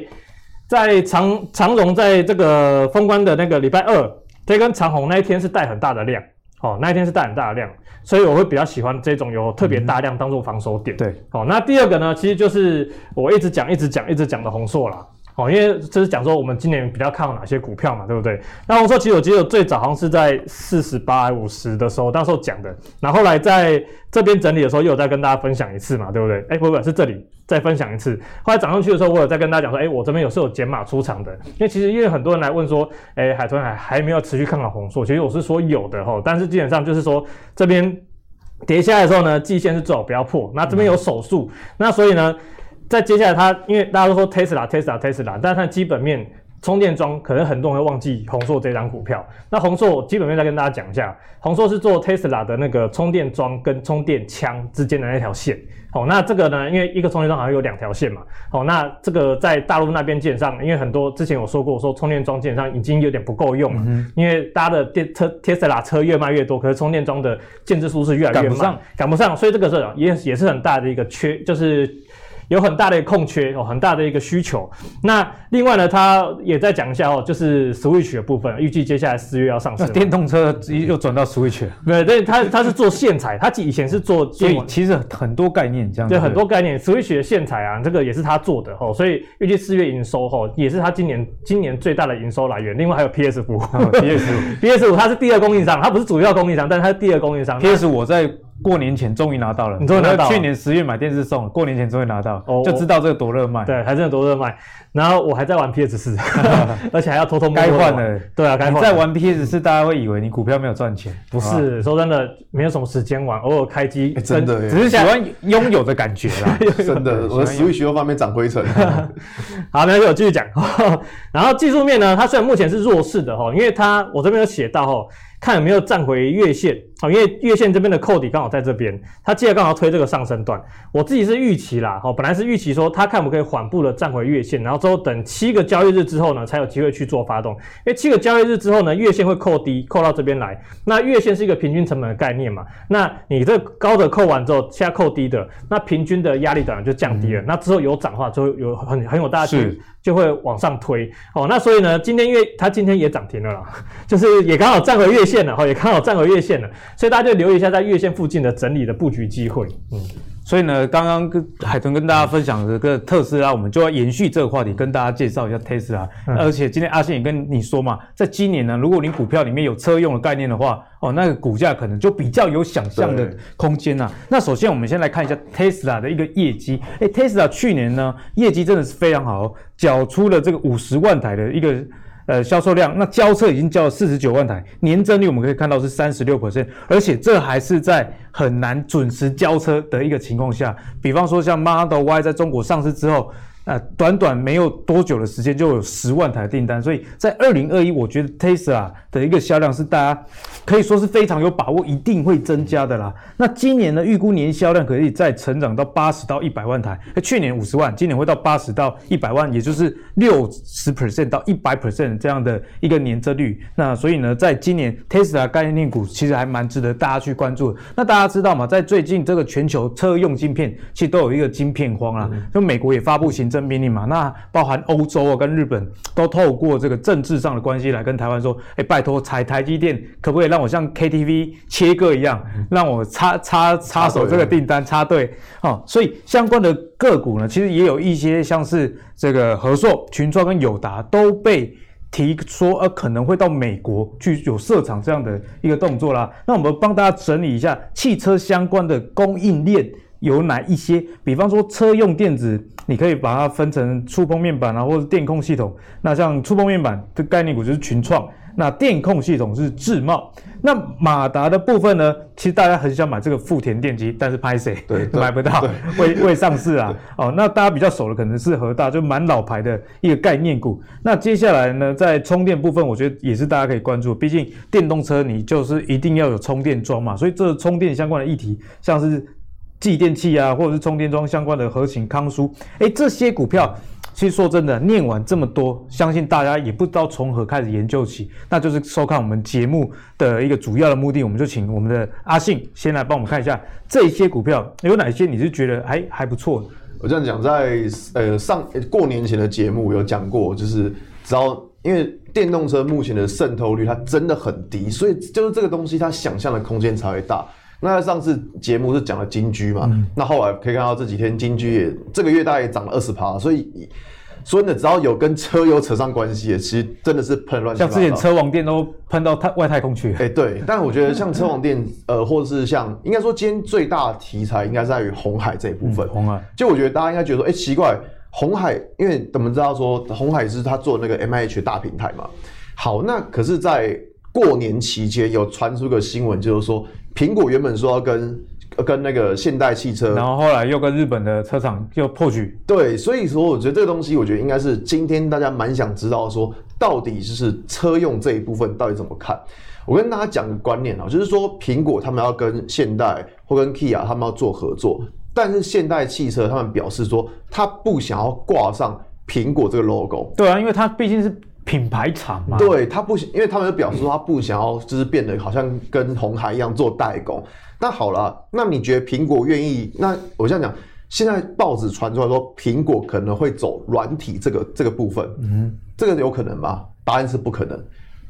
在长长荣在这个封关的那个礼拜二，这跟长虹那一天是带很大的量，哦，那一天是带很大的量，所以我会比较喜欢这种有特别大量当做防守点。对，哦，那第二个呢，其实就是我一直讲、一直讲、一直讲的红硕啦。哦，因为这是讲说我们今年比较看好哪些股票嘛，对不对？那我说其实我记得最早好像是在四十八、五十的时候，那时候讲的。然后后来在这边整理的时候，又有再跟大家分享一次嘛，对不对？哎，不不，是这里再分享一次。后来涨上去的时候，我有再跟大家讲说，哎，我这边有是有减码出场的。因为其实因为很多人来问说，哎，海豚还还没有持续看好红硕，其实我是说有的哈，但是基本上就是说这边跌下来的时候呢，季线是最好不要破。那这边有手术，那所以呢。在接下来，它因为大家都说 Tesla Tesla Tesla，但是它基本面充电桩可能很多人会忘记鸿硕这张股票。那鸿硕基本面再跟大家讲一下，鸿硕是做 Tesla 的那个充电桩跟充电枪之间的那条线。好，那这个呢，因为一个充电桩好像有两条线嘛。好，那这个在大陆那边基本上，因为很多之前有说过，说充电桩基本上已经有点不够用了，嗯、因为大家的电车 Tesla 车越卖越多，可是充电桩的建置数是越来越慢，赶不上，赶不上，所以这个是也也是很大的一个缺，就是。有很大的空缺哦，很大的一个需求。那另外呢，他也再讲一下哦，就是 Switch 的部分，预计接下来四月要上市。电动车又转到 Switch 了。对对，他他是做线材，他以前是做，所以其实很多概念这样。对，很多概念，Switch 的线材啊，这个也是他做的哦，所以预计四月营收哦，也是他今年今年最大的营收来源。另外还有 PS 五，PS 五，*laughs* PS 五它是第二供应商，它不是主要供应商，但是它是第二供应商。PS 五我在。过年前终于拿到了，你终于拿到了。去年十月买电视送，过年前终于拿到，哦、就知道这个多热卖。对，还真的多热卖。然后我还在玩 PS 四，*laughs* 而且还要偷偷摸摸。该换了。对啊，该换。你在玩 PS 四，大家会以为你股票没有赚钱。不是，说真的，没有什么时间玩，偶尔开机。真的，只是喜欢拥有的感觉啦。*laughs* 真的，我的 Switch 又方面长灰尘。*laughs* 好，那就我继续讲。然后技术面呢，它虽然目前是弱势的哈，因为它我这边有写到哈。看有没有站回月线，好，因为月线这边的扣底刚好在这边，它接着刚好推这个上升段。我自己是预期啦，好，本来是预期说它看不可以缓步的站回月线，然后之后等七个交易日之后呢，才有机会去做发动。因为七个交易日之后呢，月线会扣低，扣到这边来。那月线是一个平均成本的概念嘛？那你这高的扣完之后，现在扣低的，那平均的压力当然就降低了。嗯、那之后有涨的话，就会有很很有大气。就会往上推哦，那所以呢，今天因为它今天也涨停了啦，*laughs* 就是也刚好站回月线了哈，也刚好站回月线了，所以大家就留意一下在月线附近的整理的布局机会，嗯。所以呢，刚刚跟海豚跟大家分享的这个特斯拉，我们就要延续这个话题，跟大家介绍一下特斯拉。而且今天阿信也跟你说嘛，在今年呢，如果你股票里面有车用的概念的话，哦，那个股价可能就比较有想象的空间呐。那首先我们先来看一下特斯拉的一个业绩。哎，特斯拉去年呢，业绩真的是非常好，缴出了这个五十万台的一个。呃，销售量，那交车已经交了四十九万台，年增率我们可以看到是三十六 percent，而且这还是在很难准时交车的一个情况下，比方说像 Model Y 在中国上市之后。呃，短短没有多久的时间就有十万台订单，所以在二零二一，我觉得 Tesla 的一个销量是大家可以说是非常有把握，一定会增加的啦。那今年呢，预估年销量可以再成长到八十到一百万台，去年五十万，今年会到八十到一百万，也就是六十 percent 到一百 percent 这样的一个年增率。那所以呢，在今年 Tesla 概念股其实还蛮值得大家去关注的。那大家知道吗？在最近这个全球车用晶片其实都有一个晶片荒啦，就美国也发布行政。命令嘛，那包含欧洲啊跟日本都透过这个政治上的关系来跟台湾说，哎，拜托，台台积电可不可以让我像 KTV 切割一样，让我插插插手这个订单插队？哦，所以相关的个股呢，其实也有一些像是这个和硕、群创跟友达都被提说，呃，可能会到美国去有设厂这样的一个动作啦。那我们帮大家整理一下汽车相关的供应链。有哪一些？比方说车用电子，你可以把它分成触碰面板啊，或者电控系统。那像触碰面板的概念股就是群创，那电控系统是智茂。那马达的部分呢？其实大家很想买这个富田电机，但是拍谁对买不到，*laughs* 未未上市啊。哦，那大家比较熟的可能是和大，就蛮老牌的一个概念股。那接下来呢，在充电部分，我觉得也是大家可以关注。毕竟电动车你就是一定要有充电桩嘛，所以这充电相关的议题，像是。继电器啊，或者是充电桩相关的和勤康舒，诶，这些股票，其实说真的，念完这么多，相信大家也不知道从何开始研究起。那就是收看我们节目的一个主要的目的，我们就请我们的阿信先来帮我们看一下这些股票有哪些你是觉得还还不错。我这样讲，在呃上过年前的节目有讲过，就是只要因为电动车目前的渗透率它真的很低，所以就是这个东西它想象的空间才会大。那上次节目是讲了金居嘛？嗯、那后来可以看到这几天金居也这个月大概也涨了二十趴，所以说呢，只要有跟车有扯上关系的，其实真的是喷乱。像之前车王店都喷到太外太空去。哎、欸，对。但我觉得像车王店，呃，或者是像应该说今天最大的题材应该在于红海这一部分。鸿、嗯、海，就我觉得大家应该觉得说，哎、欸，奇怪，红海，因为我们知道说红海是他做那个 MIH 大平台嘛。好，那可是，在过年期间有传出个新闻，就是说。苹果原本说要跟跟那个现代汽车，然后后来又跟日本的车厂又破局。对，所以说我觉得这个东西，我觉得应该是今天大家蛮想知道说，到底就是车用这一部分到底怎么看？我跟大家讲个观念啊，就是说苹果他们要跟现代或跟 Kia 他们要做合作，但是现代汽车他们表示说，他不想要挂上苹果这个 logo。对啊，因为它毕竟是。品牌厂嘛，对他不，因为他们就表示说他不想要，就是变得好像跟红海一样做代工。那好了，那你觉得苹果愿意？那我这样讲，现在报纸传出来说苹果可能会走软体这个这个部分，嗯，这个有可能吗？答案是不可能。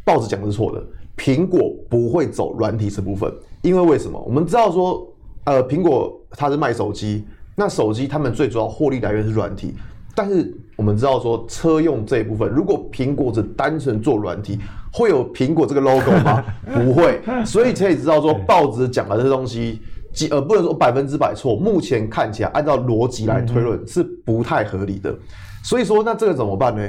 报纸讲的是错的，苹果不会走软体这部分，因为为什么？我们知道说，呃，苹果它是卖手机，那手机他们最主要获利来源是软体。但是我们知道说车用这一部分，如果苹果只单纯做软体，会有苹果这个 logo 吗？*laughs* 不会。所以可以知道说报纸讲的这东西，几呃不能说百分之百错，目前看起来按照逻辑来推论是不太合理的。所以说，那这个怎么办呢？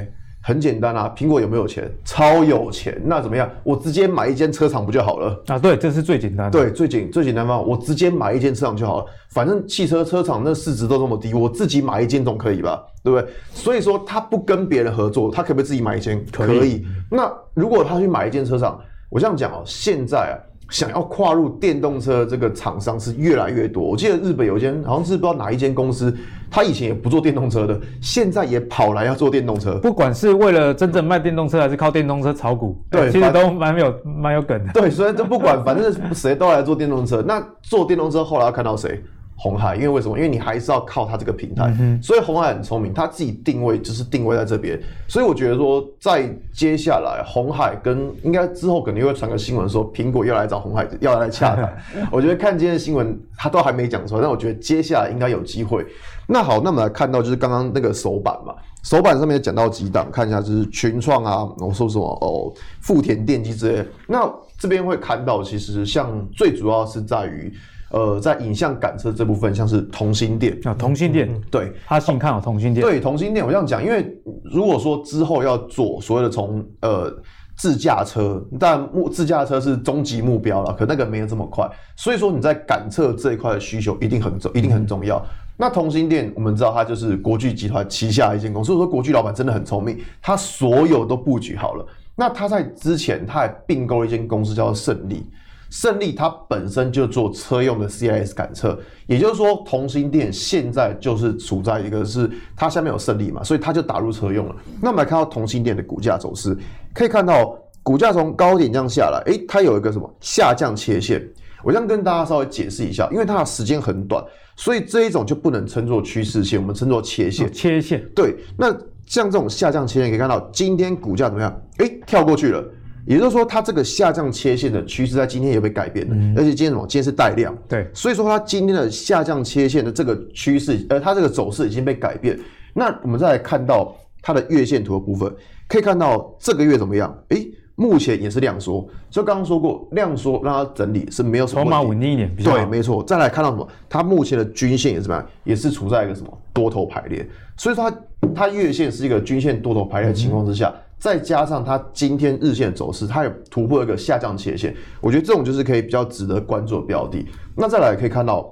很简单啊，苹果有没有钱？超有钱。那怎么样？我直接买一间车厂不就好了？啊，对，这是最简单的。对，最简最简单方法，我直接买一间车厂就好了。反正汽车车厂那市值都这么低，我自己买一间总可以吧？对不对？所以说他不跟别人合作，他可不可以自己买一间？可以。可以。那如果他去买一间车厂，我这样讲哦，现在啊。想要跨入电动车这个厂商是越来越多。我记得日本有一间，好像是不知道哪一间公司，他以前也不做电动车的，现在也跑来要做电动车。不管是为了真正卖电动车，还是靠电动车炒股，对，其实都蛮有蛮有梗的。对，所以就不管，反正谁都来做电动车。那做电动车后来要看到谁？鸿海，因为为什么？因为你还是要靠它这个平台，嗯、所以红海很聪明，它自己定位就是定位在这边。所以我觉得说，在接下来，红海跟应该之后肯定会传个新闻说，苹果要来找红海，要来洽谈。*laughs* 我觉得看今天的新闻，他都还没讲出来，但我觉得接下来应该有机会。那好，那我们来看到就是刚刚那个手板嘛，手板上面讲到几档，看一下就是群创啊，我说什么哦，富田电机之类。那这边会看到，其实像最主要是在于。呃，在影像感测这部分，像是同心电啊，同心电，对，他信看好同心电，对，同心电，我这样讲，因为如果说之后要做所谓的从呃自驾车，但目自驾车是终极目标了，可那个没有这么快，所以说你在感测这一块的需求一定很重，一定很重要。嗯、那同心电，我们知道它就是国巨集团旗下一间公司，所以说国巨老板真的很聪明，他所有都布局好了。那他在之前他还并购了一间公司叫做胜利。胜利它本身就做车用的 CIS 感测，也就是说，同心电现在就是处在一个是它下面有胜利嘛，所以它就打入车用了。那我们来看到同心电的股价走势，可以看到股价从高点这样下来，诶，它有一个什么下降切线。我这样跟大家稍微解释一下，因为它的时间很短，所以这一种就不能称作趋势线，我们称作切线。切线。对，那像这种下降切线，可以看到今天股价怎么样？诶，跳过去了。也就是说，它这个下降切线的趋势在今天也被改变了，嗯、而且今天什么？今天是带量，对，所以说它今天的下降切线的这个趋势，呃，它这个走势已经被改变。那我们再来看到它的月线图的部分，可以看到这个月怎么样？诶，目前也是量缩，就刚刚说过，量缩让它整理是没有什么，筹码稳定一点，对，没错。再来看到什么？它目前的均线也是怎么样？也是处在一个什么多头排列，所以说它它月线是一个均线多头排列的情况之下。嗯再加上它今天日线走势，它也突破一个下降切线，我觉得这种就是可以比较值得关注的标的。那再来可以看到，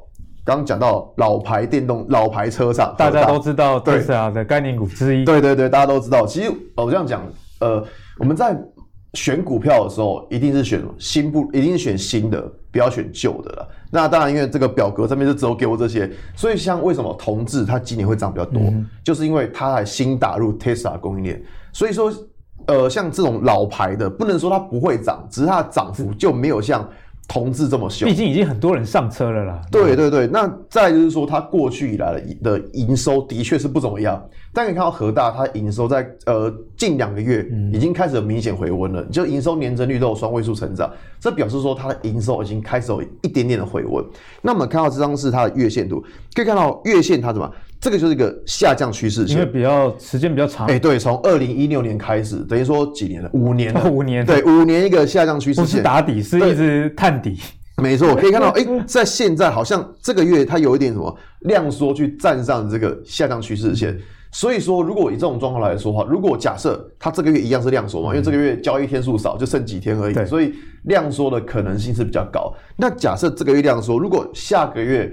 刚刚讲到老牌电动、老牌车厂，大家都知道特斯拉的概念股之一。对对对，大家都知道。其实我这样讲，呃，我们在选股票的时候，一定是选新不，一定是选新的，不要选旧的了。那当然，因为这个表格上面就只有给我这些，所以像为什么同志它今年会涨比较多，嗯、就是因为它还新打入特斯拉供应链，所以说。呃，像这种老牌的，不能说它不会涨，只是它的涨幅就没有像同志这么凶。毕竟已经很多人上车了啦。对对对，那再就是说，它过去以来的的营收的确是不怎么样。但可以看到和大，它营收在呃近两个月已经开始有明显回温了，就营收年增率都有双位数成长，这表示说它的营收已经开始有一点点的回温。那我们看到这张是它的月线图，可以看到月线它怎么？这个就是一个下降趋势线，因为比较时间比较长。哎，对，从二零一六年开始，等于说几年了？五年了。*laughs* 五年。对，五年一个下降趋势线。不是打底，是一直探底。没错，可以看到，哎，在现在好像这个月它有一点什么量缩去站上这个下降趋势线。所以说，如果以这种状况来说的话，如果假设它这个月一样是量缩嘛，因为这个月交易天数少，就剩几天而已，所以量缩的可能性是比较高。那假设这个月量缩，如果下个月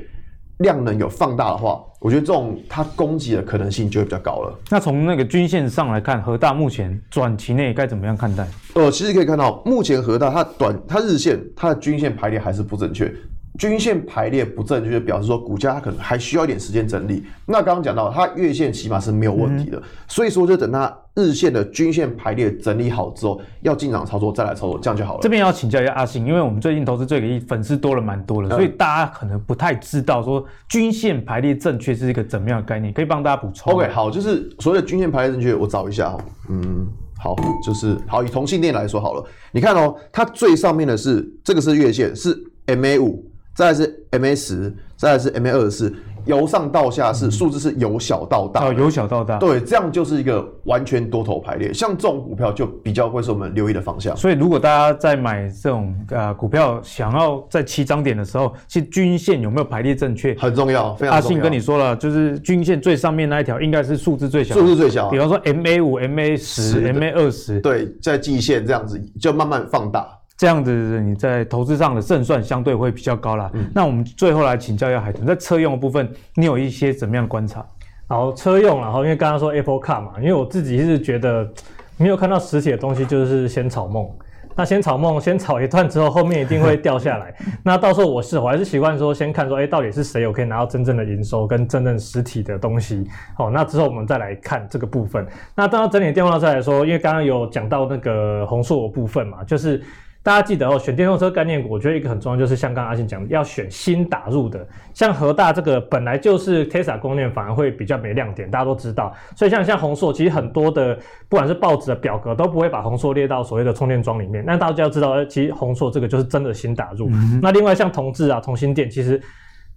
量能有放大的话，我觉得这种它攻击的可能性就会比较高了。那从那个均线上来看，和大目前短期内该怎么样看待？呃，其实可以看到，目前和大它短它日线它的均线排列还是不正确。均线排列不正确，就表示说股价它可能还需要一点时间整理。那刚刚讲到，它月线起码是没有问题的，嗯、所以说就等它日线的均线排列整理好之后，要进场操作再来操作，这样就好了。这边要请教一下阿信，因为我们最近投资最给力粉丝多了蛮多的，所以大家可能不太知道说均线排列正确是一个怎么样的概念，可以帮大家补充。OK，好，就是所谓的均线排列正确，我找一下哈，嗯，好，就是好，以同性恋来说好了，你看哦，它最上面的是这个是月线，是 MA 五。再来是 MA 十，再来是 MA 二十四，由上到下是数字是由小到大，哦，由小到大，对，这样就是一个完全多头排列。像这种股票就比较会是我们留意的方向。所以如果大家在买这种呃股票，想要在起涨点的时候，其实均线有没有排列正确很重要，非常重要。阿信跟你说了，就是均线最上面那一条应该是数字最小，数字最小。比方说 MA 五、MA 十、MA 二十，对，在季线这样子就慢慢放大。这样子你在投资上的胜算相对会比较高啦。嗯、那我们最后来请教一下海豚，在车用的部分，你有一些怎么样的观察？然后车用，然后因为刚刚说 Apple Car 嘛，因为我自己是觉得没有看到实体的东西，就是先炒梦。那先炒梦，先炒一段之后，后面一定会掉下来。*laughs* 那到时候我是我还是习惯说，先看说，哎，到底是谁我可以拿到真正的营收跟真正实体的东西。好，那之后我们再来看这个部分。那当然整体电话再来说，因为刚刚有讲到那个红硕的部分嘛，就是。大家记得哦，选电动车概念股，我觉得一个很重要，就是像刚刚阿信讲的，要选新打入的。像和大这个本来就是 Tesla 供应链，反而会比较没亮点，大家都知道。所以像像红硕，其实很多的不管是报纸的表格都不会把红硕列到所谓的充电桩里面。那大家要知道，其实红硕这个就是真的新打入。嗯、那另外像同志啊、同心电，其实。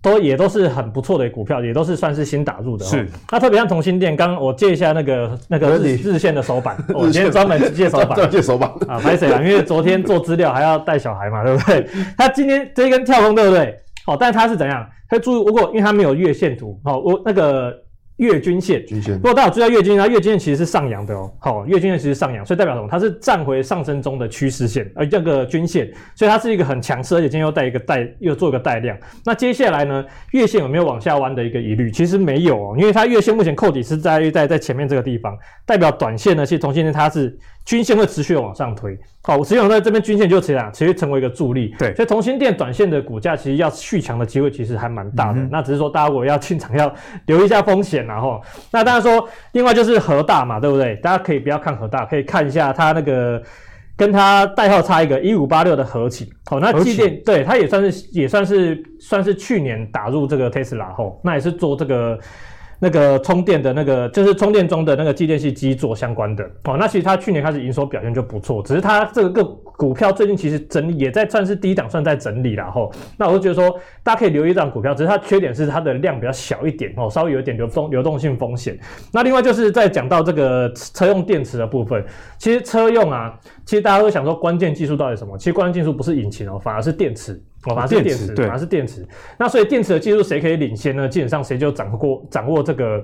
都也都是很不错的股票，也都是算是新打入的。是，那特别像同心电，刚刚我借一下那个那个日日线的手板，我 *laughs* 今天专门借手板，借手板啊，拍谁啊？因为昨天做资料还要带小孩嘛，*laughs* 对不对？他今天这一根跳空，对不对？哦，但是他是怎样？他注意，如果因为他没有月线图，哦，我那个。月均线，均线。如果大家有注意到月均线，它月均线其实是上扬的哦。好，月均线其实上扬，所以代表什么？它是站回上升中的趋势线，呃这个均线，所以它是一个很强势，而且今天又带一个带，又做一个带量。那接下来呢，月线有没有往下弯的一个疑虑？其实没有哦，因为它月线目前扣底是在在在前面这个地方，代表短线呢，其实同性恋它是。均线会持续往上推，好，实际上在这边均线就这样，其实成为一个助力。对，所以同心电短线的股价其实要续强的机会其实还蛮大的。嗯、那只是说大家如果要进场要留意一下风险，然后那当然说另外就是和大嘛，对不对？大家可以不要看和大，可以看一下它那个跟它代号差一个一五八六的和启。好，那机电对它也算是也算是算是去年打入这个 Tesla 后，那也是做这个。那个充电的那个就是充电桩的那个继电器机做相关的哦，那其实它去年开始营收表现就不错，只是它这个个股票最近其实整理也在算是低档，算在整理啦吼。那我就觉得说，大家可以留意这档股票，只是它缺点是它的量比较小一点哦，稍微有一点流动流动性风险。那另外就是在讲到这个车用电池的部分，其实车用啊，其实大家都想说关键技术到底什么？其实关键技术不是引擎哦，反而是电池。哦，反而是电池，反而是电池。那所以电池的技术谁可以领先呢？基本上谁就掌握掌握这个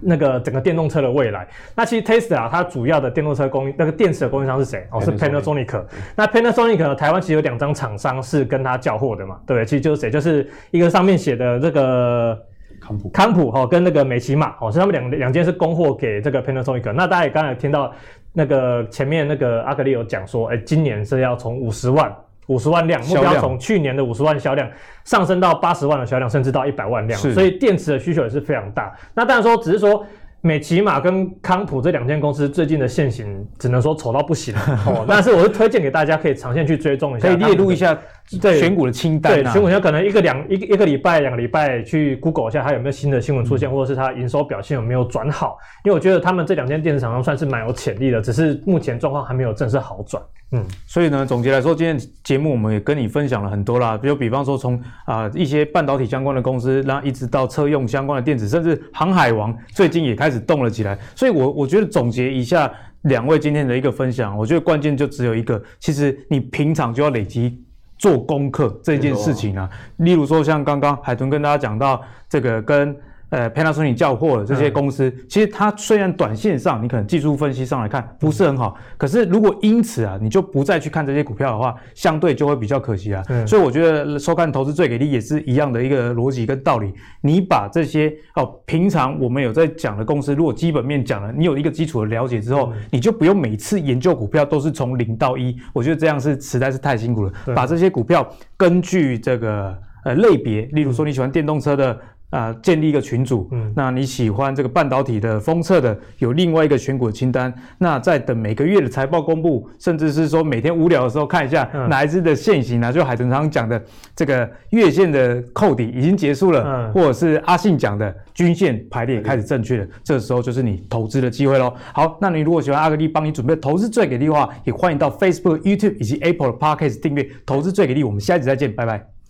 那个整个电动车的未来。那其实 Tesla 它主要的电动车供应那个电池的供应商是谁？哦，是 Panasonic。那 Panasonic 呢，台湾其实有两张厂商是跟他交货的嘛？对，其实就是谁？就是一个上面写的这个康普康普哈，跟那个美琪玛哦，是他们两两间是供货给这个 Panasonic。那大家也刚才听到那个前面那个阿格里有讲说，哎，今年是要从五十万。五十万辆，目标从去年的五十万销量上升到八十万的销量，甚至到一百万辆，所以电池的需求也是非常大。那当然说，只是说美骑马跟康普这两间公司最近的现形，只能说丑到不行 *laughs* 哦。但是我是推荐给大家，可以长线去追踪一下，可以列入一下对选股的清单。对，选股，可能一个两一个一个礼拜、两个礼拜去 Google 一下，它有没有新的新闻出现，或者是它营收表现有没有转好。因为我觉得他们这两间电子厂商算是蛮有潜力的，只是目前状况还没有正式好转。嗯，所以呢，总结来说，今天节目我们也跟你分享了很多啦，比如比方说从啊、呃、一些半导体相关的公司，然后一直到车用相关的电子，甚至航海王最近也开始动了起来。所以我我觉得总结一下两位今天的一个分享，我觉得关键就只有一个，其实你平常就要累积做功课这件事情啊。例如说像刚刚海豚跟大家讲到这个跟。呃，Panasonic 叫货的这些公司，嗯、其实它虽然短线上你可能技术分析上来看不是很好，嗯、可是如果因此啊，你就不再去看这些股票的话，相对就会比较可惜啊。嗯、所以我觉得收看投资最给力也是一样的一个逻辑跟道理。你把这些哦，平常我们有在讲的公司，如果基本面讲了，你有一个基础的了解之后，嗯、你就不用每次研究股票都是从零到一。我觉得这样是实在是太辛苦了。把这些股票根据这个呃类别，例如说你喜欢电动车的。啊、呃，建立一个群组，嗯，那你喜欢这个半导体的封测的，有另外一个选股的清单。那在等每个月的财报公布，甚至是说每天无聊的时候看一下哪一支的线型啊，嗯、就海豚常讲的这个月线的扣底已经结束了，嗯，或者是阿信讲的均线排列开始正确了，嗯、这时候就是你投资的机会喽。好，那你如果喜欢阿格力帮你准备投资最给力的话，也欢迎到 Facebook、YouTube 以及 Apple 的 Podcast 订阅投资最给力。我们下一集再见，拜拜。